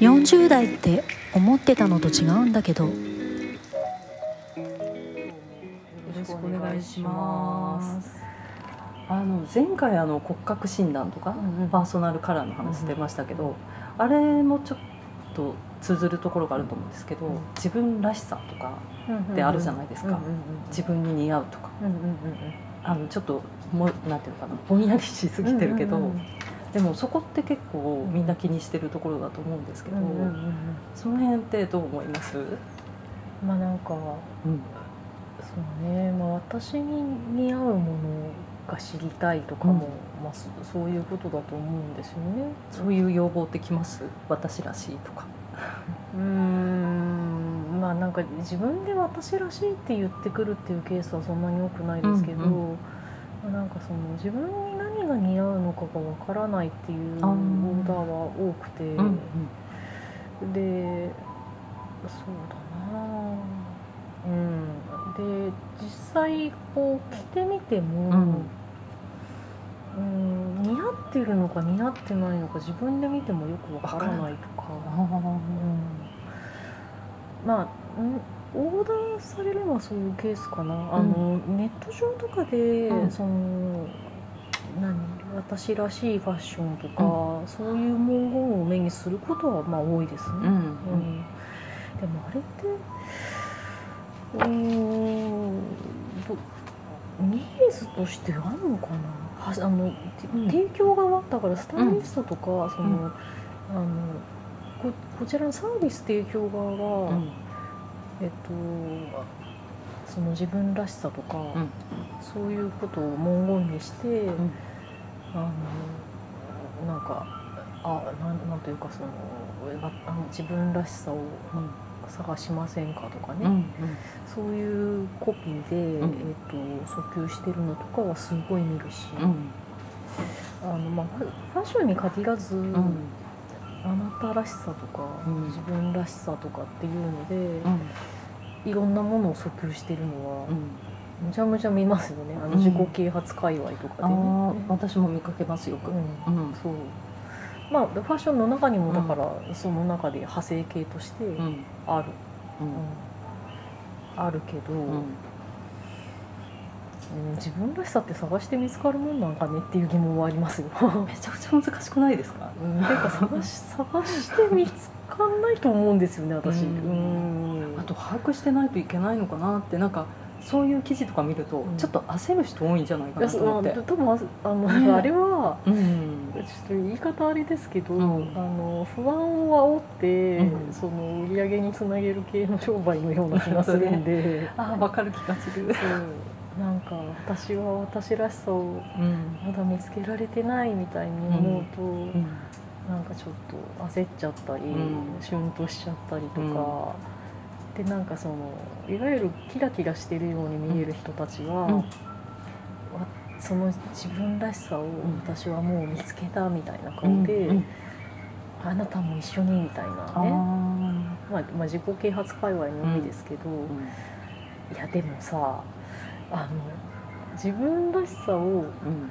40代って思ってたのと違うんだけど。よろしくお願いします。あの前回あの骨格診断とか、パーソナルカラーの話出ましたけど、あれもちょっと通ずるところがあると思うんですけど、うん。自分らしさとかってあるじゃないですか、自分に似合うとか。あのちょっともうなんていうのかなぼんやりしすぎてるけど、うんうんうんでもそこって結構みんな気にしてるところだと思うんですけど、うんうんうんその辺ってどう思います、まあなんかうん。そうね、まあ、私に似合うものが知りたいとかも、まあ、そそういうことだと思うんですよね。そういう要望ってきます？私らしいとか。うーん。まあなんか自分で私らしいって言ってくるっていうケースはそんなに多くないですけど、うんまあなんかその自分に何が似合うのかがわからないっていうオあー。ーダーは多くて、うんでそうだなうん。で実際こう着てみても、うん、似合ってるのか似合ってないのか自分で見てもよくわからないとか。うんまあん？オーダーされるのはそういうケースかな、あのネット上とかで、うん。その何私らしいファッションとか、そういう文言を目にすることはまあ多いですね、うん。うん。でもあれってうーんどニーズとしてあるのかな。はあの、提供側だからスタイリストとか、その、うんあのここちらのサービス提供側が、うんえっとその自分らしさとか、ん。そういうことを文言にして、ん。あのなんかあなんなんというかそのああの自分らしさを探しませんかとかね、うんそういうコピーで、うん。えっと訴求してるのとかはすごい見るし、うん。あのまあ、ファッションに限らず、うん。あなたらしさとか、うん。自分らしさとかっていうので、うんいろんなものを訴求してるのは、うん。むちゃむちゃ見ますよね。あのうん。自己啓発界隈とかあで。ね、あ私も見かけますよ。く。うん。うん。そう。まあファッションの中にもだから、その中で派生系としてうん。ある、あるけど、自分らしさって探して見つかるもんなんかねっていう疑問はありますよ。めちゃくちゃ難しくないですか？うん、てか探し探して見つかんないと思うんですよね私。ううん。んあと把握してないといけないのかなってなんかそういう記事とか見るとうん。ちょっと焦る人多いんじゃないかなと思って。多分ああの、ね。あれはうん。ちょっと言い方あれですけど、うん。あの不安を煽って、うん。その売り上げにつなげる系の商売のような気がするんで、ああわかる気がする。なんか私は私らしさをうん。まだ見つけられてないみたいに思うと、うん。なんかちょっと焦っちゃったり、うん。シュンとしちゃったりとか、でなんかそのいわゆるキラキラしてるように見える人たちは、その自分らしさを私はもう見つけたみたいな顔で、うん。あなたも一緒にみたいあなね、ー。まあ、まあ自己啓発界隈の意味ですけど、うん。いやでもさあの自分らしさをうん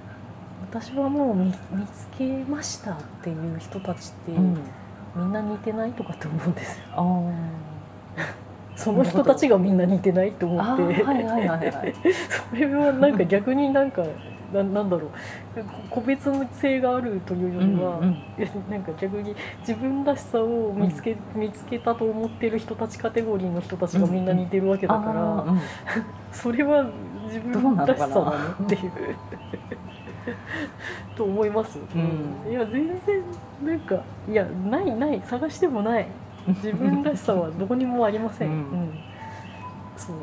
私はもう見見つけましたっていう人たちって、うん。みんな似てないとかって思うんですよその人たちがみんな似てないと思あって。それはなんか逆になんかななんだろう。個別性があるというよりは、うんうん。なんか逆に自分らしさを見つけ,、見つけたと思ってる人たちカテゴリーの人たちがみんな似てるわけだから、あーうん それは自分らしさだねっていう。と思います、うん。いや全然なんかいやないない。探してもない 自分らしさはどこにもありません、うん。うん。そう。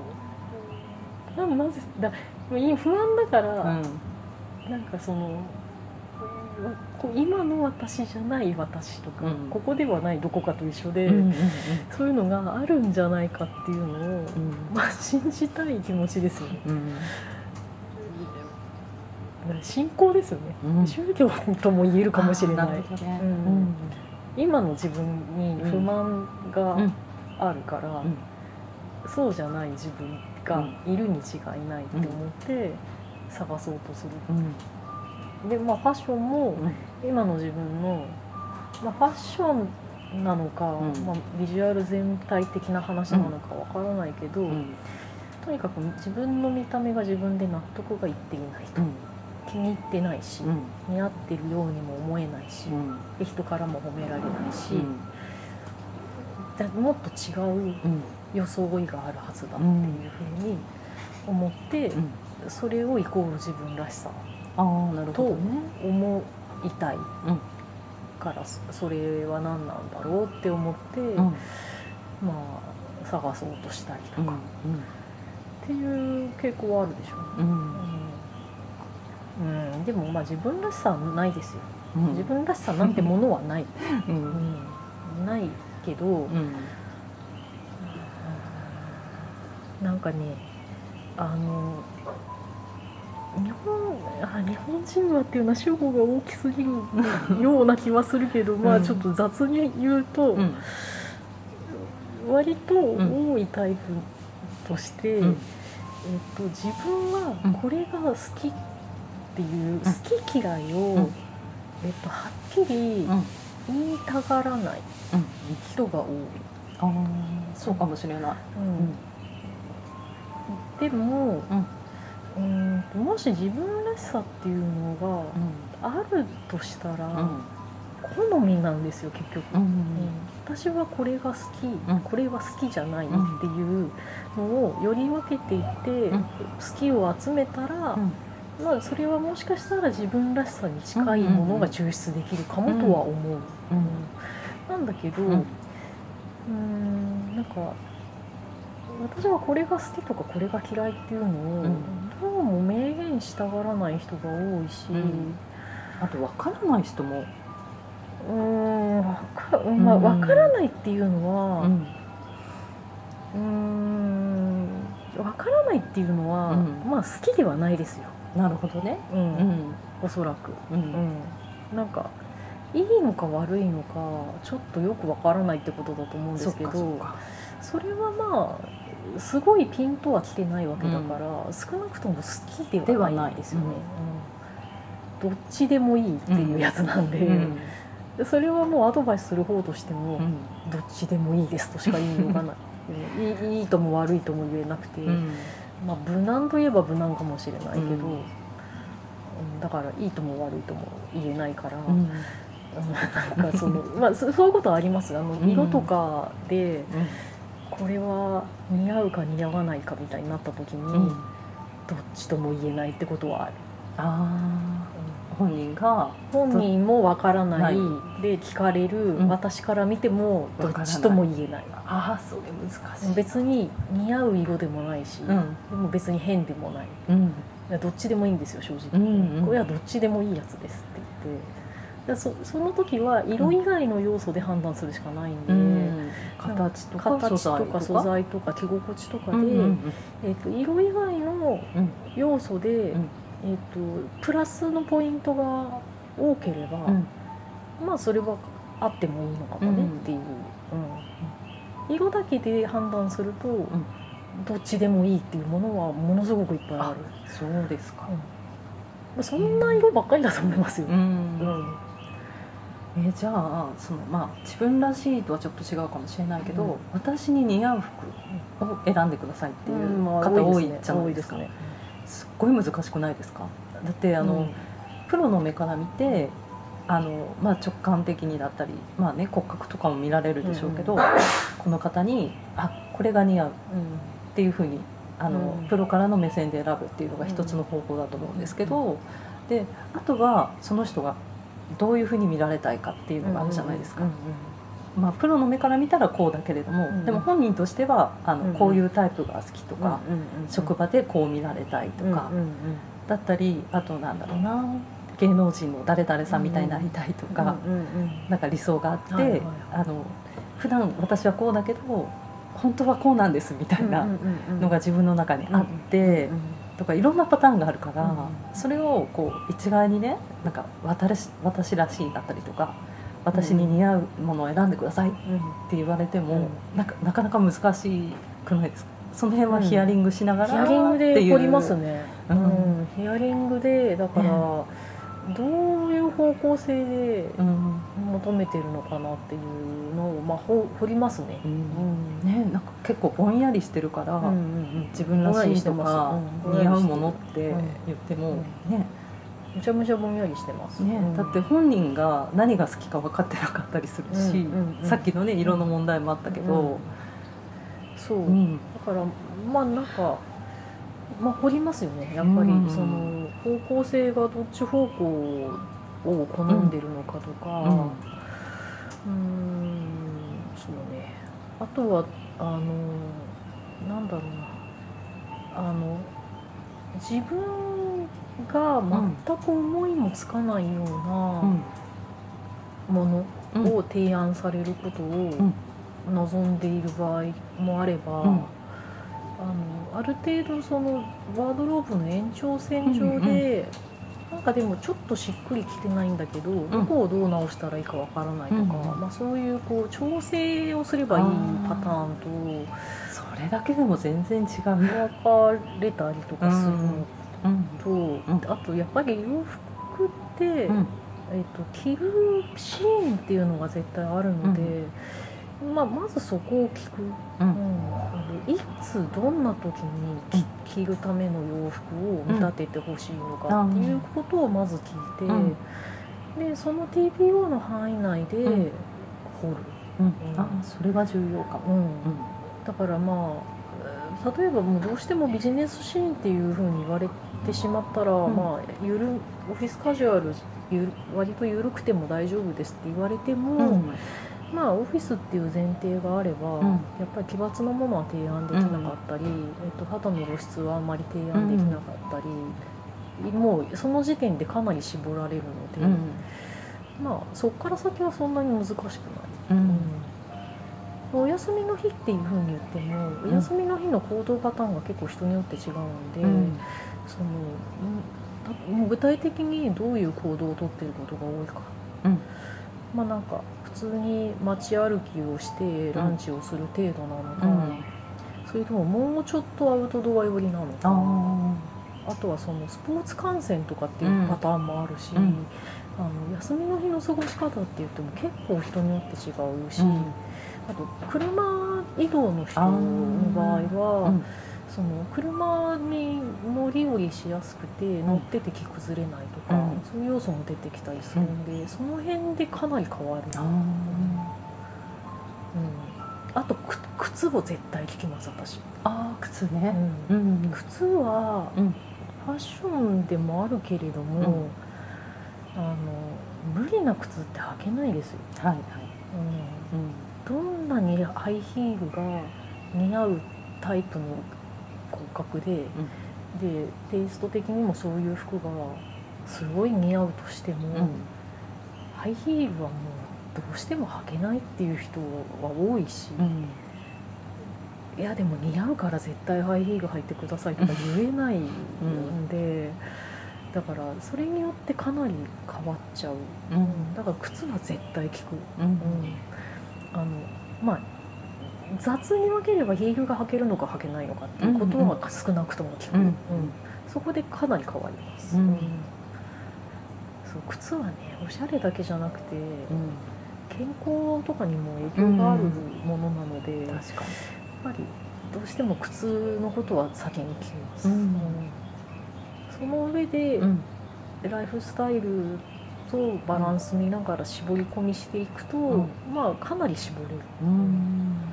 ななぜだ不安だから、うん。なんかその今の私じゃない私とか、うん。ここではないどこかと一緒で、うんうんそういうのがあるんじゃないかっていうのを、うん。まあ信じたい気持ちですよね。うん。信仰ですよね、うん。宗教とも言えるかもしれない。あーるほどね。うん今の自分に不満がうん。あるから、うん。そうじゃない自分がいるに違いないって思って探そうとする、うん。でまあファッションもうん。今の自分の、まあ、ファッションなのか、うん。まあ、ビジュアル全体的な話なのかわからないけど、うん。とにかく自分の見た目が自分で納得がいっていないと、気に入ってないし、うん。似合ってるようにも思えないし、うん。で人からも褒められないし、うん。だもっと違ううん。装いがあるはずだっていうふうに思って、うん。それをイコール自分らしさなるほどね。思いたいうん。からそそれは何なんだろうって思って、うん。まあ探そうとしたりとか、っていう傾向はあるでしょうね、うんうんうんでもまあ自分らしさはないですよ、うん。自分らしさなんてものはない、うん。うん。ないけど、うん。なんかねあの日本あ日本人はっていうのは主語が大きすぎるような気はするけど、まあちょっと雑に言うと、うん。割と多いタイプとして、うん。えっと、自分はこれが好きっていう、好き嫌いを、うん。えっと、はっきりうん。言いたがらないうん。人が多い。ああそうかもしれない。でも、うん。もし自分らしさっていうのがあるとしたら、好みなんですよ結局、うん。うん私はこれが好き、ん。これは好きじゃないっていうのをより分けていって、うん。好きを集めたら、うんまあ、それはもしかしたら自分らしさに近いものが抽出できるかもとは思う、うんなんだけど、ううんなんか私はこれが好きとかこれが嫌いっていうのを、うん。どうも明言したがらない人が多いし、うん。あと分からない人も。うーんわか,、まあ、うん。わからないっていうのは、ん。うーんわからないっていうのは、うん。まあ好きではないですよ、なるほどね。うん。うん。おそらく、ううん。ん、なんかいいのか悪いのかちょっとよくわからないってことだと思うんですけどそれはまあすごいピンとは来てないわけだから、少なくとも好きではないんですよね、うん。どっちでもいいっていうやつなん。で、それはもうアドバイスする方としても、うん。どっちでもいいですとしか言いようがない。うん。いいいいとも悪いとも言えなくて、うんまあ無難といえば無難かもしれないけど、うん。うんだからいいとも悪いとも言えないから、うん。うんなんかその まあそ そういうことはあります。あのうん。色とかでこれは似合うか似合わないかみたいになった時に、うん。どっちとも言えないってことはある、ああ本人が本人もわからない。で聞かれる、うん。私から見てもどっちとも言えない。ああそれ難しい。別に似合う色でもないし、うん。でも別に変でもない。うん。いやどっちでもいいんですよ正直、うんうんこれはどっちでもいいやつですって言って。でそその時は色以外の要素で判断するしかないんで、うん。形とか形とか素材材とか着心地とかで、うんうんえー、と色以外のうん。要素で、んえー、とプラスのポイントが多ければ、うん。まあそれはあってもいいのかもねっていう、うん。色だけで判断すると、どっちでもいいっていうものはものすごくいっぱいある。そうですか。そんな色ばっかりだと思いますよ、ううん。んえじゃあそのまあ自分らしいとはちょっと違うかもしれないけど、うん。私に似合う服を選んでくださいっていううん。まあ方多いね。じゃないですか、多いねすっごい難しくないですか？だってあの、うん。プロの目から見てあの、まあ、直感的にだったり、まあね、骨格とかも見られるでしょうけど、この方にあこれが似合うっていうふうにあの、うん。プロからの目線で選ぶっていうのが一つの方法だと思うんですけど、であとはその人がどういうふうに見られたいかっていうのがあるじゃないですか、まあ、プロの目から見たらこうだけれども、うんでも本人としてはあの、うんこういうタイプが好きとか、職場場でこう見られたいとか、うんうんだったりあとなんだろうな芸能人の誰々さんみたいになりたいとか、うんうんなんか理想があって、はいあの普段私はこうだけど本当はこうなんですみたいなのが自分の中にあって、とかいろんなパターンがあるから、うんそれをこう一概にねなんか私私らしいだったりとか私に似合うものを選んでくださいって言われても、なんかなかなか難しくないです。かその辺はヒアリングしながらヒアリングでっていう。凝りますね、ううん。んヒアリングでだから、ね。どういう方向性で求めてるのかなっていうのを、まあ、ほ掘りますね。うん。ねなんか結構ぼんやりしてるから、うんうんうん。自分らしいとか似合うものって言っても、うん。ねむちゃむちゃぼんやりしてます。ねうん。だって本人が何が好きか分かってなかったりするし、うんうんうんさっきのね色の問題もあったけど、そう、うん。だからまあなんかまあ掘りますよねやっぱり、うんその方向性がどっち方向を好んでるのかとか。うん。そうね。あとはあのなんだろうな。あの自分が全く思いもつかないよううなん。ものうん。を提案されることを望んでいる場合もあれば、うん。あのある程度そのワードローブの延長線上で、なんかでもちょっとしっくりきてないんだけど、どこをどう直したらいいかわからないとか、うんまあ、そういうこう調整をすればいいパターンそれだけでも全然違う、と分かれたりとかするのうんと、ん。あとやっぱり洋服って、うん。えっと着るシーンっていうのが絶対あるので、まあ、まずそこを聞く、うん。うん。いつどんな時に着着るための洋服を見立ててほしいのかっていうことをまず聞いて、うん。でその TPO の範囲内でうん。掘る、うん。あそれは重要かも、だからまあえー例えばもうどうしてもビジネスシーンっていうふうに言われてしまったら、ん。まあゆるオフィスカジュアルゆる割と緩くても大丈夫ですって言われても、うん。まあオフィスっていう前提があれば、うん。やっぱり奇抜なものは提案できなかったり、えっと、肌の露出はあんまり提案できなかったり、もうその時点でかなり絞られるので、うん。まあそこから先はそんなに難しくない。うんお休みの日っていうふうに言っても、ん。お休みの日の行動パターンが結構人によって違うんで、うん。そのもう具体的にどういう行動をとっていることが多いか、うん。まあなんか普通に街歩きをしてランチをする程度なのか、うん。それとももうちょっとアウトドア寄りなのか。ああとはそのスポーツ観戦とかっていうパターンもあるし、うんあの休みの日の過ごし方って言っても結構人によって違うし、うん。あと車移動の人の場合は、うん。その車に乗り降りしやすくて乗ってて着崩れないとか、うん。そういう要素も出てきたりするんで、その辺でかなり変わる、あうん、あとく靴を絶対聞きます私、あー靴うねん。うん。靴はうん。ファッションでもあるけれども、あの無理な靴って履けないですよ、はいはい。うん、どんなにハイヒールが似合うタイプの骨格で、でテイスト的にもそういう服がすごい似合うとしても、うん。ハイヒールはもうどうしても履けないっていう人は多いし、うん。いやでも似合うから絶対ハイヒール履いてくださいとか言えないんで、だからそれによってかなり変わっちゃう、うん。だから靴は絶対効く、うん。うん、あのまあ雑に分ければヒールが履けるのか履けないのかっていうことは少なくとも効く、うんうん。そこでかなり変わります、うん。そう靴はねおしゃれだけじゃなくてうん。健康とかにも影響があるものなので、やっぱりどうしても靴のことは先に聞きます、うんその上で、にうん。ライフスタイルとバランス見ながら絞り込みしていくと、うん。まあかなり絞れる。うん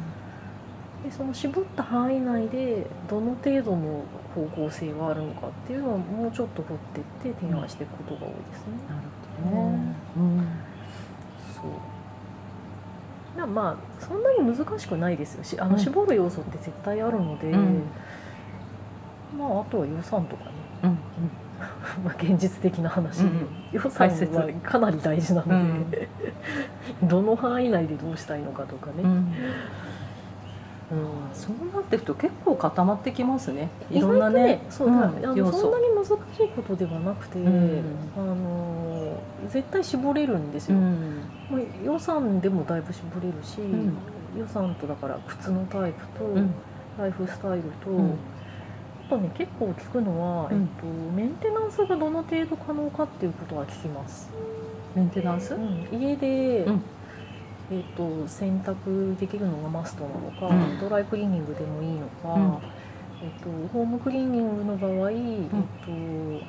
でその絞った範囲内でどの程度の方向性があるのかっていうのをもうちょっと掘っていって提案していくことが多いですね。なるほどね。うん。そう。なまあそんなに難しくないですよ。しあのうん。絞る要素って絶対あるので、うん。まああとは予算とかねうんまあ現実的な話。で、うん。予算はかなり大事なのうん。で、どの範囲内でどうしたいのかとかね、うん。うん。そうなっていくと結構固まってきますね。い意ろんなね。ねそううん。だあそんなに難しいことではなくて、うん。あの絶対絞れるんですよ、うん。まあ、予算でもだいぶ絞れるし、ん。予算とだから靴のタイプと、うん。ライフスタイルと、とね結構聞くのは、うん。えっと、メンテナンスがどの程度可能かっていうことは聞きます、メンテナンス、うん。家で、うん。えー、と洗濯できるのがマストなのか、うん。ドライクリーニングでもいいのか、うん。えー、とホームクリーニングの場合、えー、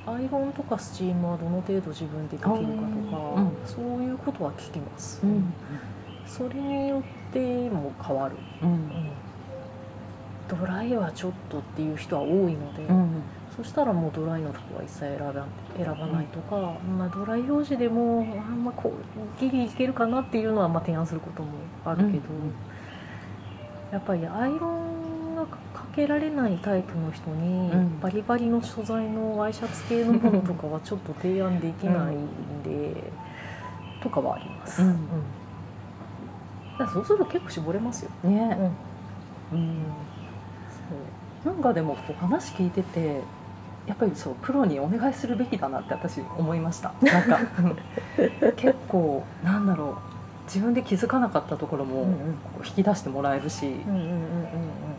とアイロンとかスチームはどの程度自分でできるかとか、うん。そういうことは聞きます、うん。それによっても変わる、うん。うんドライはちょっとっていう人は多いので、うん。そしたらもうドライの服は一切選ば選ばないとか、まあ、ドライ表示でもあんまこうギリいけるかなっていうのはまあ提案することもあるけど、うんやっぱりアイロンがかけられないタイプの人に、うん。バリバリの素材のワイシャツ系のものとかはちょっと提案できないんで、とかはあります。うんそうすると結構絞れますよ。ね。うん。うんなんかでもこう話聞いててやっぱりそうプロにお願いするべきだなって私思いました。なんかうん 結構なんだろう自分で気づかなかったところも引き出してもらえるし、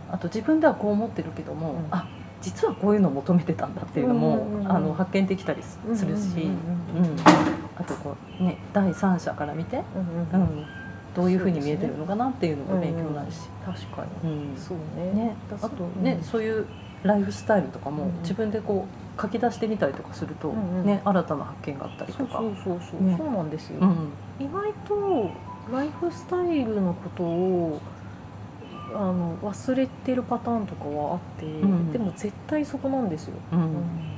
あと自分ではこう思ってるけども、うん。あ実はこういうのを求めてたんだっていうのも、うんうんうんあの発見できたりするし、あとこう、ね、第三者から見て、うんうん。うん、どういうふうに見えてるのかなっていうのも勉強になるし。確かに、うん。そうね。ね、あとね、そういうライフスタイルとかもうん自分でこう書き出してみたりとかすると、うんうん。ね、新たな発見があったりとか。そうそうそうそう、ね。そうなんですよ、うん。意外とライフスタイルのことをあの忘れてるパターンとかはあって、ん。でも絶対そこなんですよ、うん。うん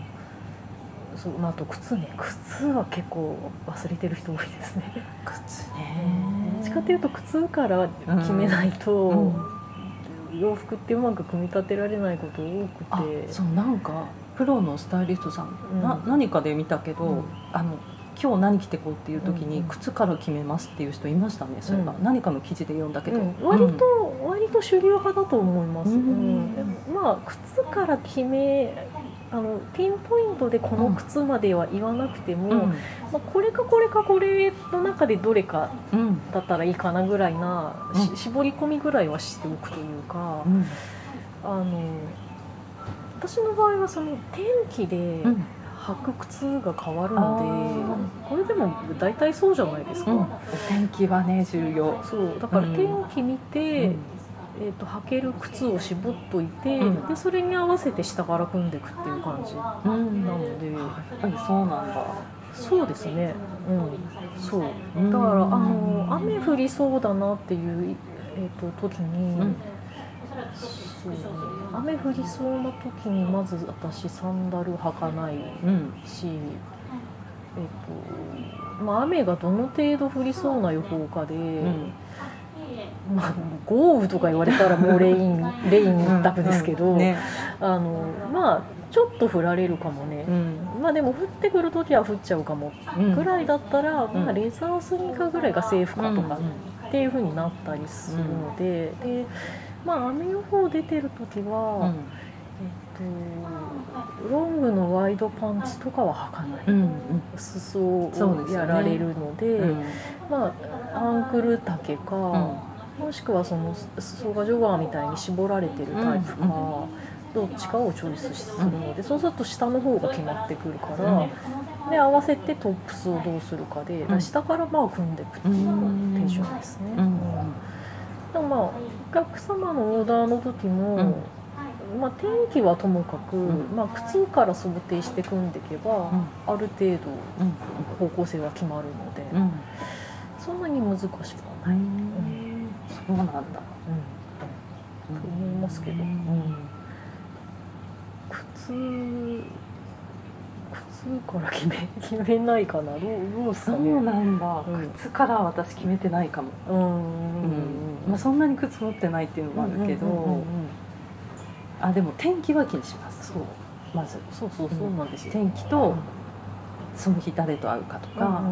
そうまあ、あと靴ね。靴は結構忘れてる人多いですね。靴どねっちかというと靴から決めないと、うん。洋服ってうまく組み立てられないこと多あくて。そうなんかプロのスタイリストさん、うん。な何かで見たけど、うん。あの今日何着てこうっていう時にうん。うん靴から決めますっていう人いましたねそれが、うん何かの記事で読んだけど、うん。割と、割と主流派だと思います、うん。まあ靴から決めあのピンポイントでこの靴までは言わなくても、うん。まあ、これかこれかこれの中でどれかうん。だったらいいかなぐらいな、しうん。絞り込みぐらいはしておくというか、うん。あの私の場合はその天気でうん。履く靴が変わるのあで、これでも大体そうじゃないですか、天気はね重要、そうだからうん。天気見て、うんえー、と履ける靴を絞っといて、うん。でそれに合わせて下から組んでいくっていう感じなうん。ので、やっぱりそうなんだ。そうですね。うん。そう。うん。だからあの雨降りそうだなっていう、えー、と時に、うん。そう雨降りそうな時にまず私サンダル履かないうん。し、えーとまあ、雨がどの程度降りそうな予報かで、うん。まあ、豪雨とか言われたらもうレインレイン一択ですけど、うんね。あのまあちょっと降られるかもね、うん。まあでも降ってくる時は降っちゃうかも。うん。ぐらいだったら、うん。まあ、レザースニーカーぐらいがセーフかとかうんっていう風になったりするので,、でまあ雨予報出てる時は、うん。えっと、ロングのワイドパンツとかは履かない。うん裾をそうですよね。やられるのでうん。まあアンクル丈か、もしくはその裾がジョガーみたいに絞られてるタイプか、うんどっちかをチョイスするので、そうすると下の方が決まってくるから、うん。で合わせてトップスをどうするかで、うん。下からまあ組んでいくっていううん。テンションですね。うん。でもまあお客様のオーダーの時も、うん。まあ、天気はともかく、ん。まあ、靴から想定して組んでいけば、ある程度うん。方向性は決まるので、うん。そんなに難しくはない、そうなんだ。うん。と思いますけど、うん。靴靴から決め決めないかなどうどうですそうなん。だうん。靴から私決めてないかもうん。うん。まあそん。なに靴持ってないっていうのもあるけうん。うん。うん。どあでも天気は気にしますそうまずそうそうそうなん。ですよ、天気とその日誰と会うかとかうん。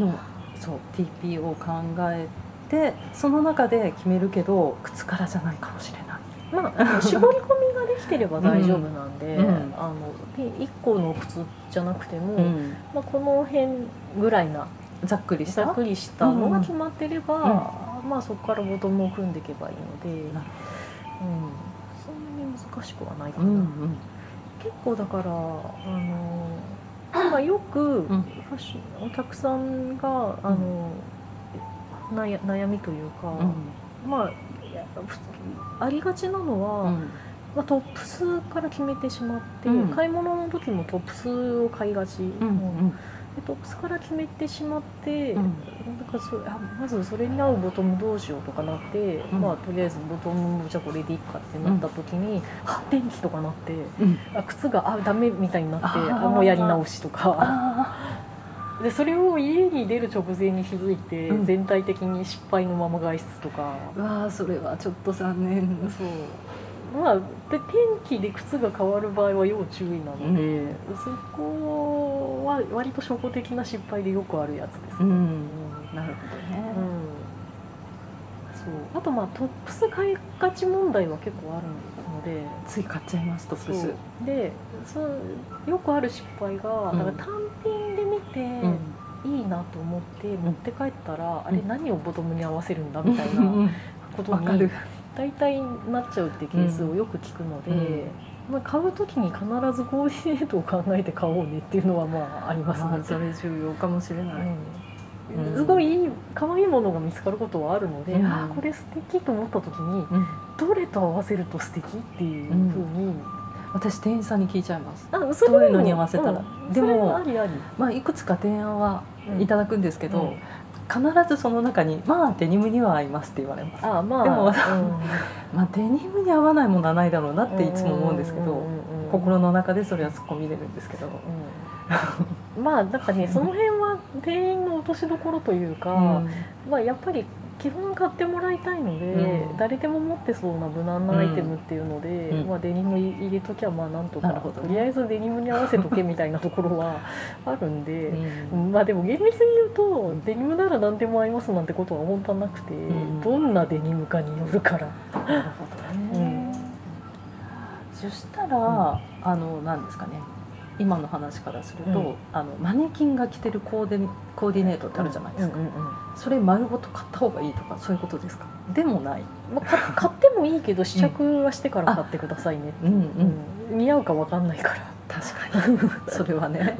うん。うん。のそう TP を考えてその中で決めるけど靴からじゃないかもしれない。まあ絞り込みができてれば大丈夫なんで、うん。あの1個の靴じゃなくても、うん。まあ、この辺ぐらいなざっくりしたざっくりしたのが決まってれば、まあ、そこからボトムを組んでいけばいいので、うん、なそんなに難しくはないかな、うんうん。結構だからあのまあ、よくフん。ァッションお客さんがあの、悩悩みというか、まあありがちなのは、まあ、トップスから決めてしまって、うん。買い物の時もトップスを買いがち、うんでトップスから決めてしまって、うん。なんかそあまずそれに合うボトムどうしようとかなって、うん。まあ、とりあえずボトムじゃあこれでいいかってなった時に、あ電気とかなってうん。あ靴があダメみたいになってあもうやり直しとか。あでそれを家に出る直前に気づいて、うん。全体的に失敗のまま外出とか。わーそれはちょっと残念。そうまあで天気で靴が変わる場合は要注意なので、そこは割と初歩的な失敗でよくあるやつですね、うん。うんなるほどね。そう。あとまあトップス買いがち問題は結構あるので。つい買っちゃいますトップス。でそうよくある失敗が、うん。だから単品で見て、うん。いいなと思って持って帰ったら、あれうん何をボトムに合わせるんだみたいなうん。ことわ大体なっちゃうってケースをよく聞くので、うん。まあ、買う時に必ずコーディネートを考えて買おうねっていうのはまあありますね。まあ。それ重要かもしれない、うん。うん。すごいいい可愛いものが見つかることはあるので、うん。あーこれ素敵と思った時にうん。どれと合わせると素敵っていうふうに、私店員さんに聞いちゃいます。あそれどういうのに合わせたら。うん。でもありあり、まあいくつか提案はうんいただくんですけど、うん必ずその中に「まあデニムには合います」って言われます。あまあでもうん。まあデニムに合わないものはないだろうなっていつも思うんですけど心の中でそれは突っ込み入れるんですけど、うん。まあなんかねその辺は店員の落としどころというか、うん。まあやっぱり基本買ってもらいたいので、うん。誰でも持ってそうな無難なアイテムっていうので、うん。まあ、デニム入れときゃまあなんとかね。とりあえずデニムに合わせとけみたいなところは あるんで。うん。まあでも厳密に言うとデニムなら何でも合いますなんてことは本当はなくて、ん。どんなデニムかによるから、なるほどね、そしたら、あの何ですかね今の話からすると、うん。あのマネキンが着てるコーデコーディネートってあるじゃないですか、うんうんうんそれ丸ごと買った方がいいとかそういうことですか？でもない。まあ、か買ってもいいけど試着はしてから買ってくださいね、うんうん。うん。似合うか分かんないから。確かに。それはね。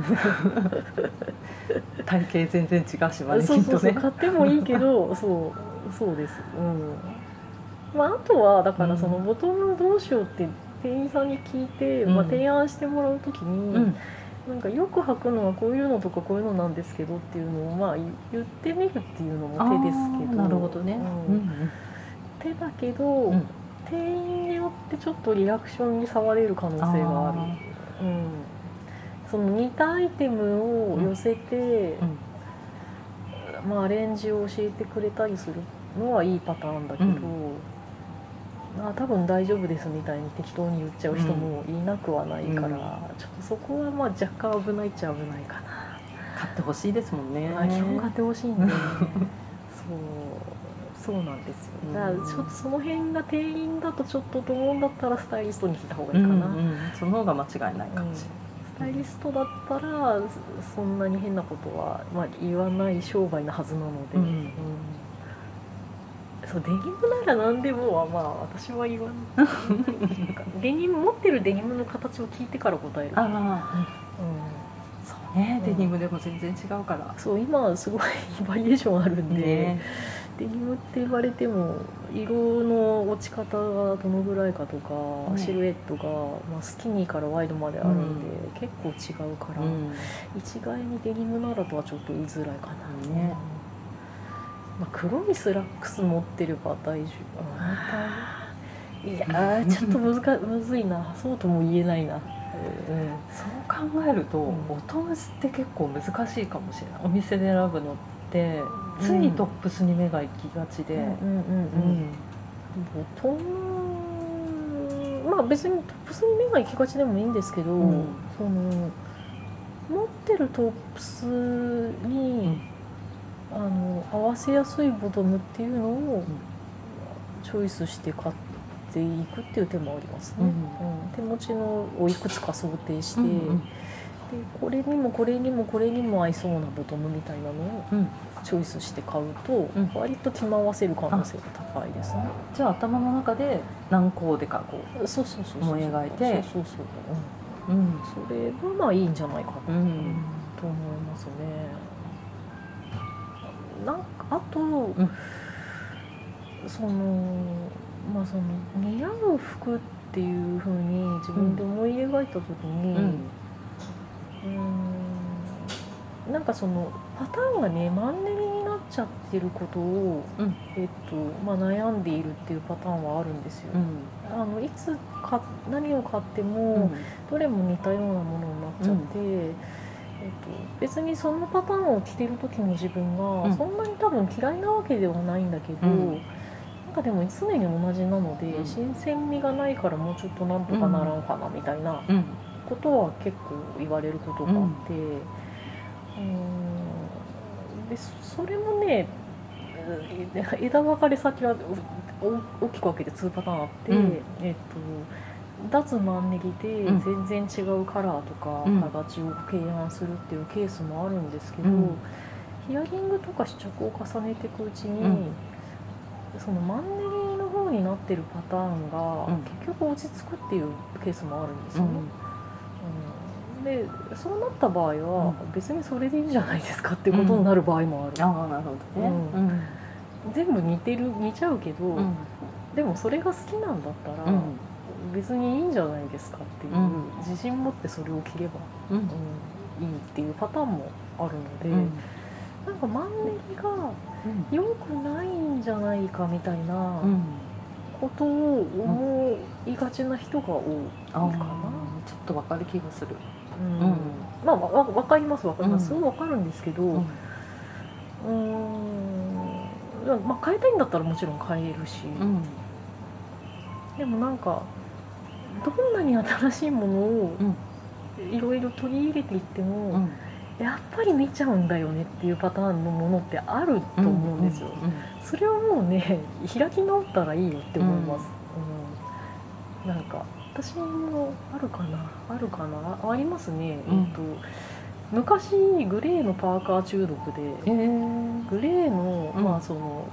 体型全然違うしマネそうそうそう。キンとね買ってもいいけどそうそうです。うん。まああとはだからそのボトムどうしようって店員さんに聞いて、うん。まあ、提案してもらう時に、うん。なんかよく履くのはこういうのとかこういうのなんですけどっていうのをまあ言ってみるっていうのも手ですけどなるほどね、うん。うん手だけど、うん。店員によってちょっとリアクションに差は出る可能性がある。あうん、その似たアイテムを寄せて、まあ、アレンジを教えてくれたりするのはいいパターンだけど、あ、多分大丈夫ですみたいに適当に言っちゃう人もいなくはないから、うん。ちょっとそこはまあ若干危ないっちゃ危ないかな、買ってほしいですもんね。まあ、基本買ってほしいんで、そう。そうなんですよ。だからうんちょっとその辺が店員だとちょっとと思うんだったらスタイリストに聞いた方がういいかな、んうん、その方が間違いないかもしスタイリストだったらそそんなに変なことは、まあ、言わない商売なはずなので、うん。うんそうデニムなら何でもはまあ私は言わないデニム持ってるデニムの形を聞いてから答える。ああうそうねう。んデニムでも全然違うから。ん、そう今はすごいバリエーションあるんで、ね。デニムって言われても色の落ち方がどのぐらいかとか、ね。シルエットが、まあ、スキニーからワイドまであるんで、結構違うから、うん。一概にデニムならとはちょっと言いづらいかな、ねまあ、黒いスラックス持ってれば大丈夫。いやーちょっとむずかむずいな。そうとも言えないな、うん。そう考えると、うん。ボトムスって結構難しいかもしれない。お店で選ぶのってついトップスに目が行きがちで、ボトムまあ別にトップスに目が行きがちでもいいんですけど、うん。その持ってるトップスに、あの合わせやすいボトムっていうのをチョイスして買っていくっていう手もありますね、うんうん。手持ちのをいくつか想定して、うんうんでこれにもこれにもこれにも合いそうなボトムみたいなのをうん。チョイスして買うと、ん。割と着回せる可能性が高いですね。じゃあ頭の中で何個でかこうそうそうそう。思い描いて。そうそうそう。うん。それはまあいいんじゃないかと思いますね。なんかあと、ん。そのまあその似合う服っていうふうに自分で思い描いた時に、うん。んなんかそのパターンがねマンネリになっちゃってることを、うん。えっとまあ、悩んでいるっていうパターンはあるんですよ。うん。あのいつか何を買ってうも、ん。どれも似たようなものになっちゃって、えっと、別にそのパターンを着てる時の自分がうん。そんなに多分嫌いなわけではないんだけど、うん。なんかでも常に同じなので、うん。新鮮味がないからもうちょっとなんとかならんかなみたいなうん。ことは結構言われることがあって、うーん。でそそれもねうん枝分かれ先はお大きく分けて2パターンあって、うん。えっと脱マンネリでうん。全然違うカラーとかうん。形を提案するっていうケースもあるんですけど、うん。ヒアリングとか試着を重ねていくうちに、うん。そのマンネリの方になってるパターンがうん。結局落ち着くっていうケースもあるんですよね。うん。でそうなった場合は別にそれでいいじゃないですかっていうことになる場合もある、ああなるほどね。うん。全部似てる似ちゃうけど、うん。でもそれが好きなんだったら、うん別にいいんじゃないですかっていう、うん。自信持ってそれを着れば、うん。うん、いいっていうパターンもあるので、うん。なんかマンネリが良くないんじゃないかみたいなうん。ことを思いがちな人が多いかな。ちょっとわかる気がする。うん。うん。まあわわわかりますわかります、うん。すごいわかるんですけど、うん。まあ変えたいんだったらもちろん変えるし、うん。でもなんかどんなに新しいものをうん。いろいろ取り入れていっても、うん。やっぱり見ちゃうんだよねっていうパターンのものってあると思うんですよ、それはもうね開き直ったらいいよって思います、うんなんか私もあるかな。あるかな。あありますね、うん。えっと昔グレーのパーカー中毒でへえグレーの、うん。まあその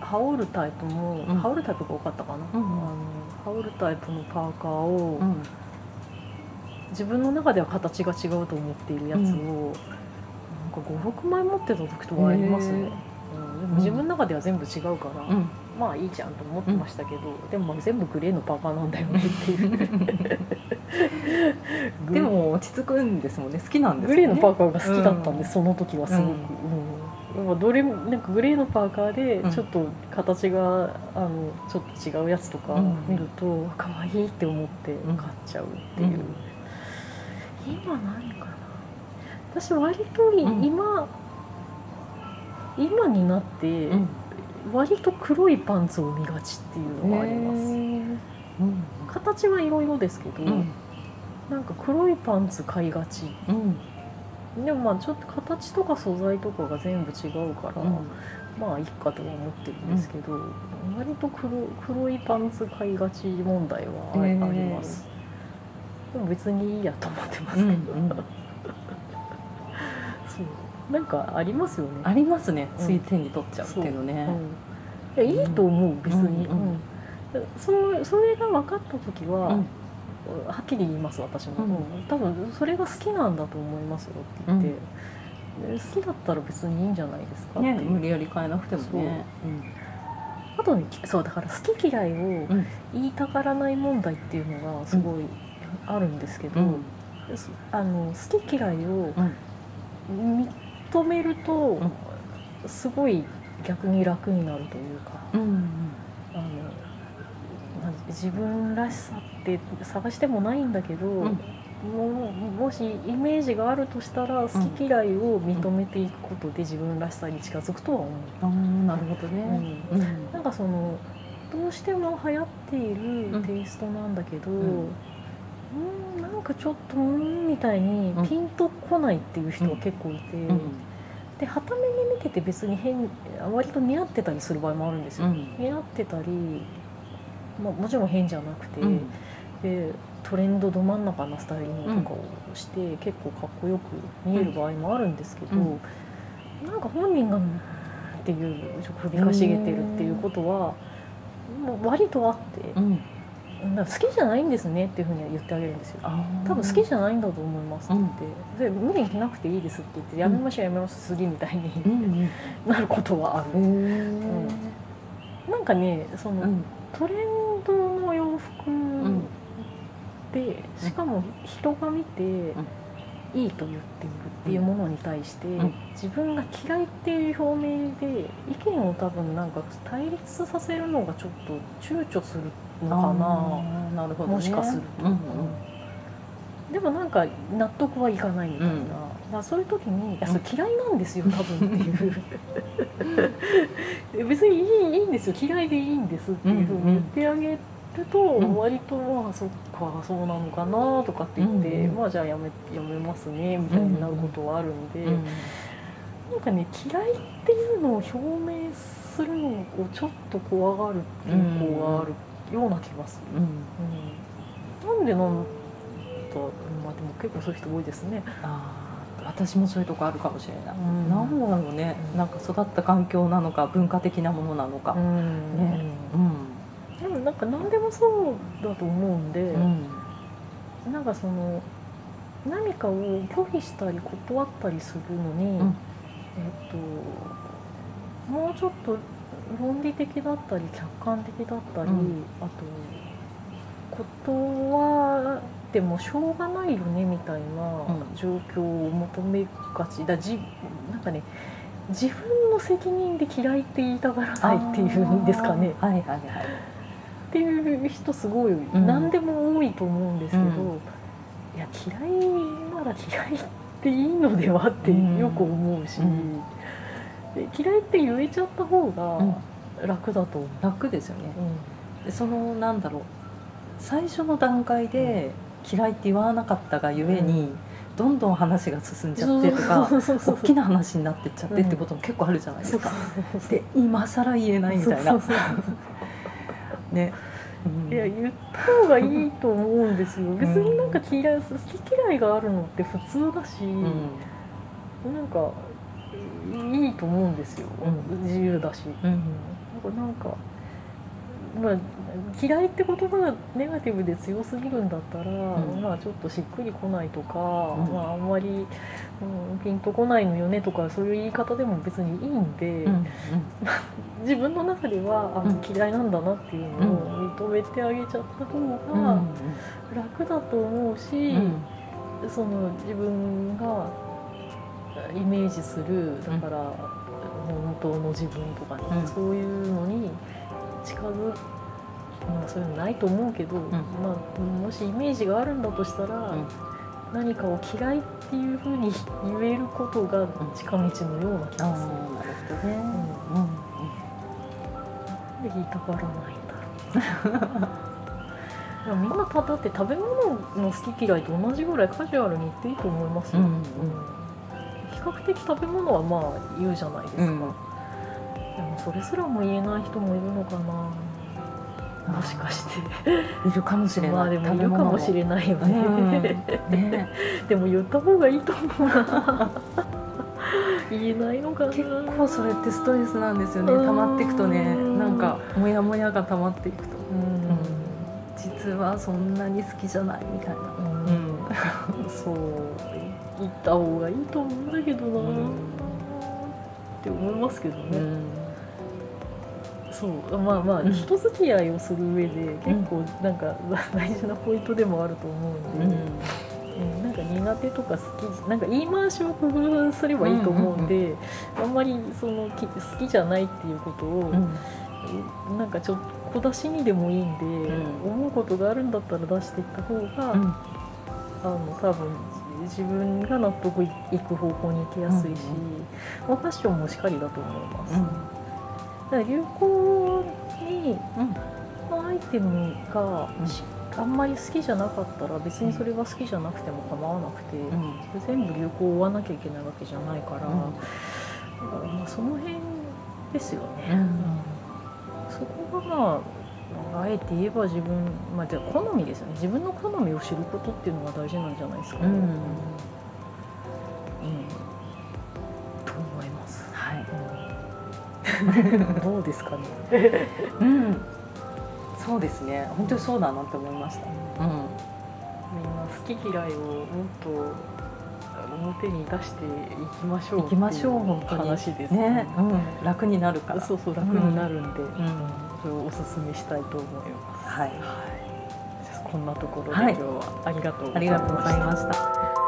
羽織るタイプも、うん。羽織るタイプが多かったかな、うん。あの羽織るタイプのパーカーを、うん。自分の中では形が違うと思っているやつを、うん。なんか56枚持ってた時とかありますね、うん、でも自分の中では全部違うから、うん。まあいいじゃんと思ってましたけど、でもまあ全部グレーのパーカーなんだよねっていう。でも落ち着くんですもんね。好きなんですグよね。レーのパーカーが好きだったんで、うん。その時はすごく、うんまあどれなんかグレーのパーカーでうん。ちょっと形が、あのちょっと違うやつとかうん。見ると可愛いって思ってん。買っちゃうっていう、うん。今何かな？私割というん。今、今になってうん。割と黒いパンツを見がちっていうのがあります、うん。形はいろいろですけど、うん。なんか黒いパンツ買いがち。うんでもまあちょっと形とか素材とかが全部違うから、うん。まあいいかとは思ってるんですけど、割と黒黒いパンツ買いがち問題はあ,、ります。でも別にいいやと思ってますけど、うんうん。そう。なんかありますよね。ありますね。うん。つい手に取っちゃうっていうのね。う。ん、いやいいと思う別に、うんうん。うん。そのそれが分かった時は、うんはっきり言います私も、うん。多分それが好きなんだと思いますよって言って、で好きだったら別にいいんじゃないですかね無理やり変えなくてもね。あとねそうだから好き嫌いをうん。言いたがらない問題っていうのがすごいあるんですけど、うん。すあの好き嫌いをうん。認めると、すごい逆に楽になるというか。うん自分らしさって探してもないんだけど、ん。もうもしイメージがあるとしたら好き嫌いを認めていくことで自分らしさに近づくとは思う。あーなるほどうん。ねうん。なんかそのどうしても流行っているうん。テイストなんだけど、ううんなんかちょっとうーんみたいにうん。ピンとこないっていう人が結構いて、うん。ではために見てて別に変割と似合ってたりする場合もあるんですよ、うん。似合ってたり、まあ、もちろん変じゃなくて、うん。でトレンドど真ん中なスタイリングとかをして、結構かっこよく見える場合もあるんですけど、うん。なんか本人がうんっていう首かしげてるっていうことは、もう割とあって、うん。好きじゃないんですねっていうふうには言ってあげるんですよ。多分好きじゃないんだと思いますって。言って、で無理にしなくていいですって言ってやめましょうやめましょう次みたいにうんうん。なることはある、うん。なんかねその、うんトレンドの洋服ん。で、しかも人が見て、いいと言っているっていうものに対して、ん。自分が嫌いっていう表明で意見を多分なんか対立させるのがちょっと躊躇するのかな。なるほどね。もしかすると、うんうん。でもなんか納得はいかないみたいな、うんだからそういう時に「いやそれ嫌いなんですよ多分」っていう。別にいいいいんですよ。嫌いでいいんですっていうふうに言ってあげると、ん。割と「まあそっかそうなのかな」とかって言って「うん。うん。まあじゃあやめやめますね」みたいになることはあるんで、うん。なんかね嫌いっていうのを表明するのをちょっと怖がる傾向があるような気がする。うん。うん。なんでなんだまあでも結構そういう人多いですね。あー私もそういうとこあるかもしれない、うん。なんだろうね、うん。なんか育った環境なのか文化的なものなのか、ん。ね。うん。でもなんか何でもそうだと思うんで、うん。なんかその何かを拒否したり断ったりするのに、うん。えっともうちょっと論理的だったり客観的だったり、うん。あと断ってもしょうがないよねみたいな状況を求めがち。だじなんかね自分の責任で嫌いって言いたがらないっていうんですかね。はいはいはい。っていう人すごい、ん。何でも多いと思うんですけど、うん。いや嫌いなら嫌いっていいのではってよく思うし、うん。で嫌いって言えちゃった方うん。が楽だと思う。楽ですよね。うん。でそのなんだろう。最初の段階で嫌いって言わなかったがゆえに、どんどん話が進んじゃってとか大きな話になってっちゃってってことも結構あるじゃないですか、で今更言えないみたいな。ね、うん。いや言った方がいいと思うんですよ。別になんか嫌い好き嫌いがあるのって普通だし、うん。なんかいいと思うんですよ、うん。自由だし。うん。なんか、まあ、嫌いって言葉がネガティブで強すぎるんだったら、ん。まあちょっとしっくりこないとか、うん。まああんまり、うん、ピンとこないのよねとかそういう言い方でも別にいいんで、うん。自分の中ではあの、うん。嫌いなんだなっていうのを認めてあげちゃった方うん。が楽だと思うし、うん。その自分がイメージするだから、本当の自分とかね、うん。そういうのに近づまあそういうのないと思うけど、まあ、もしイメージがあるんだとしたら、うん。何かを嫌いっていうふうに 言えることが近道のような気あーなるがする。ほどね、うん。なんで言いたがらないんだろう。みんなただって食べ物の好き嫌いと同じぐらいカジュアルに言っていいと思いますよ、うんうん。比較的食べ物はまあ言うじゃないですか、うんでもそれすらも言えない人もいるのかな。もしかして。いるかもしれない、まあでもいるかもしれないよね、うん。ね。でも言った方がいいと思うな。言えないのかな。結構それってストレスなんですよね。うん。溜まっていくとね。なんかモヤモヤが溜まっていくと。うん。実はそんなに好きじゃないみたいな。うん。そう。言った方がいいと思うんだけどな、うん。って思いますけどね、うんそうまあまあ、うん。人付き合いをする上で結構なんか 大事なポイントでもあると思うんで、うん。なんか苦手とか好きなんか言い回しを工夫すればいいと思うんで、あんまりそのき好きじゃないっていうことを、うん。なんかちょっと小出しにでもいいんで、ん。思うことがあるんだったら出していった方が、うん。あの多分自分が納得いく方向に行きやすいし、うん。まあファッションもしっかりだと思います、うん。だから流行にうんアイテムがあんまり好きじゃなかったら別にそれが好きじゃなくても構わなくて、うん。全部流行を追わなきゃいけないわけじゃないから、うん。だからまあその辺ですよね、うん。そこがまああえて言えば自分まあじゃあ好みですよね。自分の好みを知ることっていうのが大事なんじゃないですか。ね、うんどうですかね。うん。そうですね。本当にそうだなって思いました。うん。みんな好き嫌いをもっと表に出していきましょう行きましょう本当に。話ですね、うん、楽になるから。そうそう楽になるんで、うん。それをおすすめしたいと思います。はい。じゃあこんなところではい。今日はありがとうございありがとうございました